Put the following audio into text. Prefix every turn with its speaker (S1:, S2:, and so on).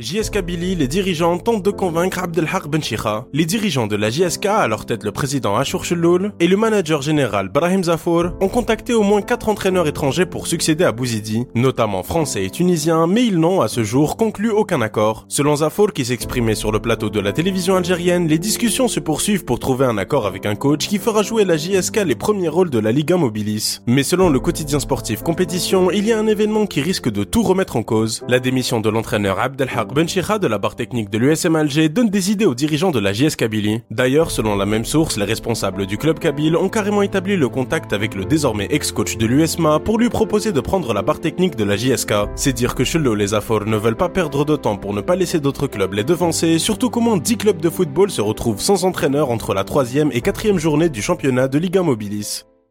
S1: JSK Billy, les dirigeants tentent de convaincre Abdelhaq Benchikha. Les dirigeants de la JSK, à leur tête le président Ashur Shelloul et le manager général Brahim Zafour, ont contacté au moins quatre entraîneurs étrangers pour succéder à Bouzidi, notamment français et tunisiens, mais ils n'ont à ce jour conclu aucun accord. Selon Zafour qui s'exprimait sur le plateau de la télévision algérienne, les discussions se poursuivent pour trouver un accord avec un coach qui fera jouer la JSK les premiers rôles de la Liga Mobilis. Mais selon le quotidien sportif Compétition, il y a un événement qui risque de tout remettre en cause. La démission de l'entraîneur Abdelhaq Benchira de la barre technique de l'USM Alger donne des idées aux dirigeants de la JS Kabylie. D'ailleurs, selon la même source, les responsables du club kabyle ont carrément établi le contact avec le désormais ex-coach de l'USMA pour lui proposer de prendre la barre technique de la JSK. C'est dire que Chello les Afor ne veulent pas perdre de temps pour ne pas laisser d'autres clubs les devancer, surtout comment 10 clubs de football se retrouvent sans entraîneur entre la troisième et quatrième journée du championnat de Liga Mobilis.